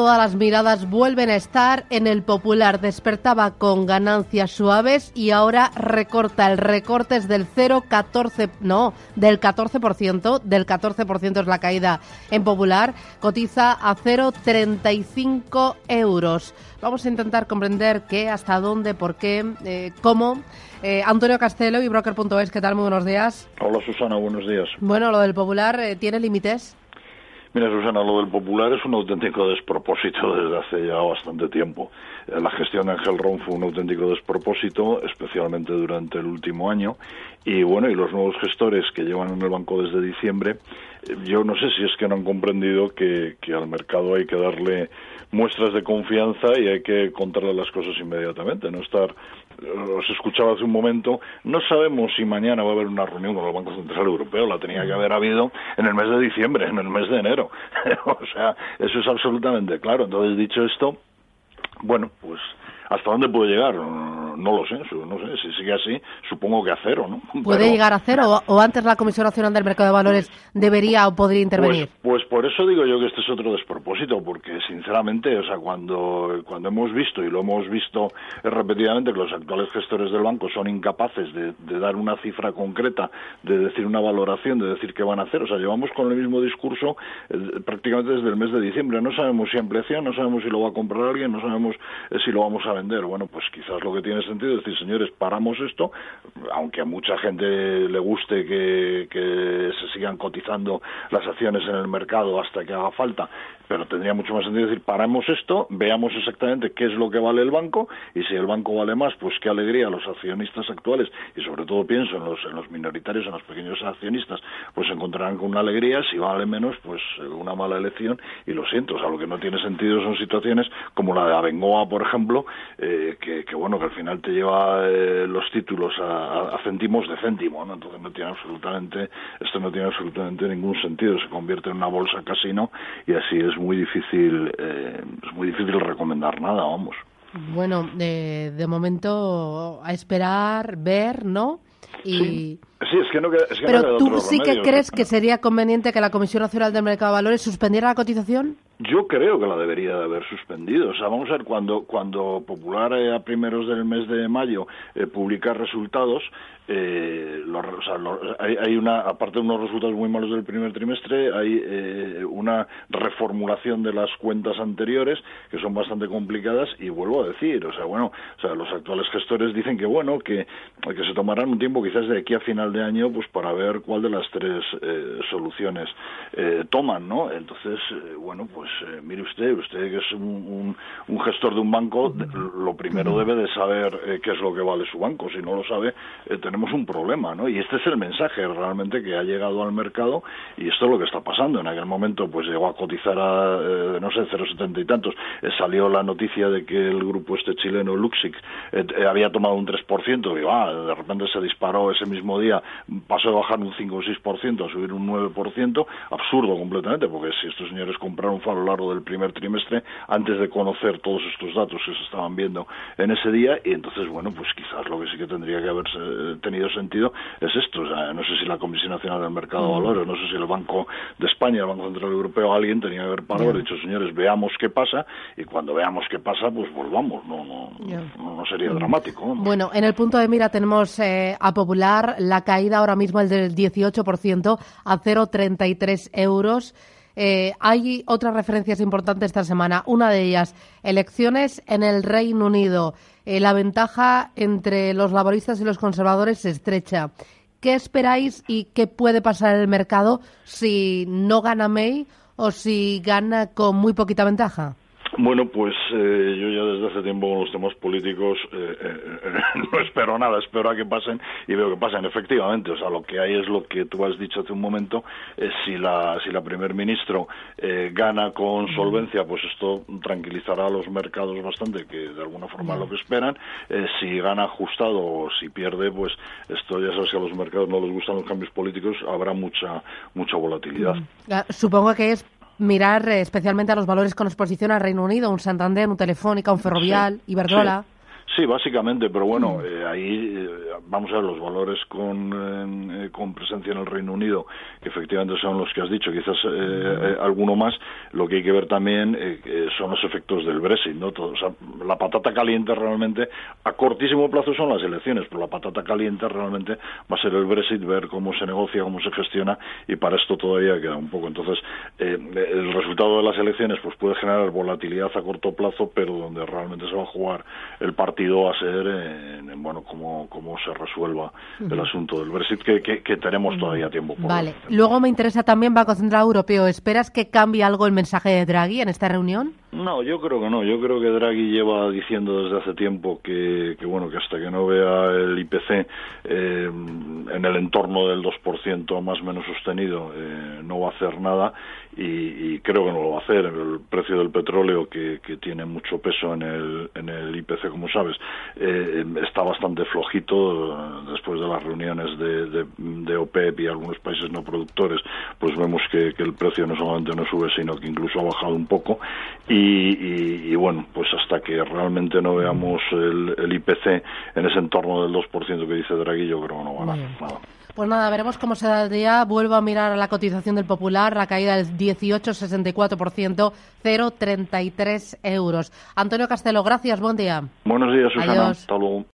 Todas las miradas vuelven a estar en el popular. Despertaba con ganancias suaves y ahora recorta. El recorte es del 0,14, no, del 14%. Del 14% es la caída en popular. Cotiza a 0,35 euros. Vamos a intentar comprender qué, hasta dónde, por qué, eh, cómo. Eh, Antonio Castelo y Broker.es, ¿qué tal? Muy buenos días. Hola Susana, buenos días. Bueno, lo del popular eh, tiene límites. Mira, Susana, lo del popular es un auténtico despropósito desde hace ya bastante tiempo. Eh, La gestión de Ángel Ron fue un auténtico despropósito, especialmente durante el último año. Y bueno, y los nuevos gestores que llevan en el banco desde diciembre, eh, yo no sé si es que no han comprendido que, que al mercado hay que darle muestras de confianza y hay que contarle las cosas inmediatamente, no estar os escuchaba hace un momento, no sabemos si mañana va a haber una reunión con el Banco Central Europeo, la tenía que haber habido en el mes de diciembre, en el mes de enero. o sea, eso es absolutamente claro. Entonces, dicho esto, bueno, pues ¿hasta dónde puede llegar? No lo sé, no sé, si sigue así, supongo que a cero, ¿no? ¿Puede Pero- llegar a cero o, antes la Comisión Nacional del Mercado de Valores debería o podría intervenir? Pues, pues por eso digo yo que este es otro despropósito, porque sinceramente, o sea, cuando, cuando hemos visto, y lo hemos visto repetidamente, que los actuales gestores del banco son incapaces de, de dar una cifra concreta, de decir una valoración, de decir qué van a hacer, o sea, llevamos con el mismo discurso eh, prácticamente desde el mes de diciembre. No sabemos si ampliación, no sabemos si lo va a comprar alguien, no sabemos eh, si lo vamos a vender. Bueno, pues quizás lo que tiene sentido es decir, señores, paramos esto, aunque a mucha gente le guste que, que se sigan cotizando las acciones en el mercado hasta que haga falta, pero tendría mucho más sentido decir, paramos esto, veamos exactamente qué es lo que vale el banco y si el banco vale más, pues qué alegría los accionistas actuales y sobre todo pienso en los, en los minoritarios, en los pequeños accionistas, pues se encontrarán con una alegría, si vale menos, pues una mala elección y lo siento, o sea, lo que no tiene sentido son situaciones como la de Abengoa, por ejemplo, eh, que, que, bueno, que al final te lleva eh, los títulos a- a céntimos de céntimo, ¿no? Entonces no tiene absolutamente, esto no tiene absolutamente ningún sentido, se convierte en una bolsa casino y así es muy difícil, eh, es muy difícil recomendar nada, vamos. Bueno, de, de momento a esperar, ver, ¿no? Y... Sí, es que no queda, es que no Pero queda tú otro sí que crees que sería conveniente que la Comisión Nacional del Mercado de Valores suspendiera la cotización? Yo creo que la debería de haber suspendido. O sea, vamos a ver, cuando, cuando Popular eh, a primeros del mes de mayo eh, publica resultados, eh, los, o sea, los- hay, hay una, aparte de unos resultados muy malos del primer trimestre, hay eh, una reformulación de las cuentas anteriores que son bastante complicadas y vuelvo a decir, o sea, bueno, o sea, los actuales gestores dicen que bueno, que, que se tomarán un tiempo quizás de aquí a final de año pues para ver cuál de las tres eh, soluciones eh, toman, ¿no? Entonces, bueno, pues eh, mire usted, usted que es un, gestor de un banco, lo primero debe de saber eh, qué es lo que vale su banco. Si no lo sabe, eh, tenemos un problema, ¿no? Y este es el mensaje realmente que ha llegado al mercado y esto es lo que está pasando. En aquel momento, pues llegó a cotizar a, no sé, 0,70 y tantos. Salió la noticia de que el grupo este chileno, Luxic, había tomado un 3%, y ah, de repente se disparó ese mismo día, pasó de bajar un 5 o 6% a subir un 9%, absurdo completamente, porque si estos señores compraron lo largo del primer trimestre, antes de conocer todos estos datos que se estaban viendo en ese día, y entonces, bueno, pues quizás lo que sí que tendría que haber eh, tenido sentido es esto, o sea, no sé si la Comisión Nacional del Mercado de Valores, no sé si el Banco de España, el Banco Central Europeo, alguien tenía que haber parado y dicho, señores, veamos qué pasa, y cuando veamos qué pasa, pues volvamos, no, no, no, no sería dramático. vamos. Bueno, en el punto de mira tenemos eh, a Popular la caída ahora mismo el del 18% a 0,33 euros. Eh, hay otras referencias importantes esta semana. Una de ellas, elecciones en el Reino Unido. Eh, la ventaja entre los laboristas y los conservadores se estrecha. ¿Qué esperáis y qué puede pasar en el mercado si no gana May o si gana con muy poquita ventaja? Bueno, pues eh, yo ya desde hace tiempo con los temas políticos eh, eh, no espero nada, espero a que pasen y veo que pasen. Efectivamente, o sea, lo que hay es lo que tú has dicho hace un momento. eh, si la si la primer ministro eh, gana con solvencia, pues esto tranquilizará a los mercados bastante, que de alguna forma es lo que esperan. Eh, si gana ajustado o si pierde, pues esto ya sabes que a los mercados no les gustan los cambios políticos, habrá mucha mucha volatilidad. Supongo que es mirar eh, especialmente a los valores con exposición al Reino Unido, un Santander, un Telefónica, un Ferrovial, Iberdrola. Sí. Sí, básicamente, pero bueno, mm. eh, ahí eh, vamos a ver los valores con, eh, con presencia en el Reino Unido, que efectivamente son los que has dicho, quizás alguno más. Lo que hay que ver también son los efectos del Brexit, ¿no? Todo, o sea, la patata caliente realmente, a cortísimo plazo son las elecciones, pero la patata caliente realmente va a ser el Brexit, ver cómo se negocia, cómo se gestiona, y para esto todavía queda un poco. Entonces, el resultado de las elecciones pues puede generar volatilidad a corto plazo, pero donde realmente se va a jugar el partido va a ser en, bueno cómo, cómo se resuelva el asunto del Brexit, que, que, tenemos todavía tiempo. Por vale. Luego me interesa también Banco Central Europeo. ¿Esperas que cambie algo el mensaje de Draghi en esta reunión? No, yo creo que no. Yo creo que Draghi lleva diciendo desde hace tiempo que, que bueno que hasta que no vea el IPC eh, en el entorno del 2% más o menos sostenido eh, no va a hacer nada y, creo que no lo va a hacer. El precio del petróleo, que, que tiene mucho peso en el, en el IPC, como sabes, eh, está bastante flojito eh, después de las reuniones de, de, OPEP y algunos países no productores, pues vemos que, que, el precio no solamente no sube, sino que incluso ha bajado un poco. Y, y, bueno, pues hasta que realmente no veamos el, el, IPC en ese entorno del 2% que dice Draghi, yo creo que no va a nada. Pues nada, veremos cómo se da el día. Vuelvo a mirar a la cotización del Popular, la caída del 18,64%, 0,33 euros. Antonio Castelo, gracias, buen día. Buenos días, Susana. Hasta luego.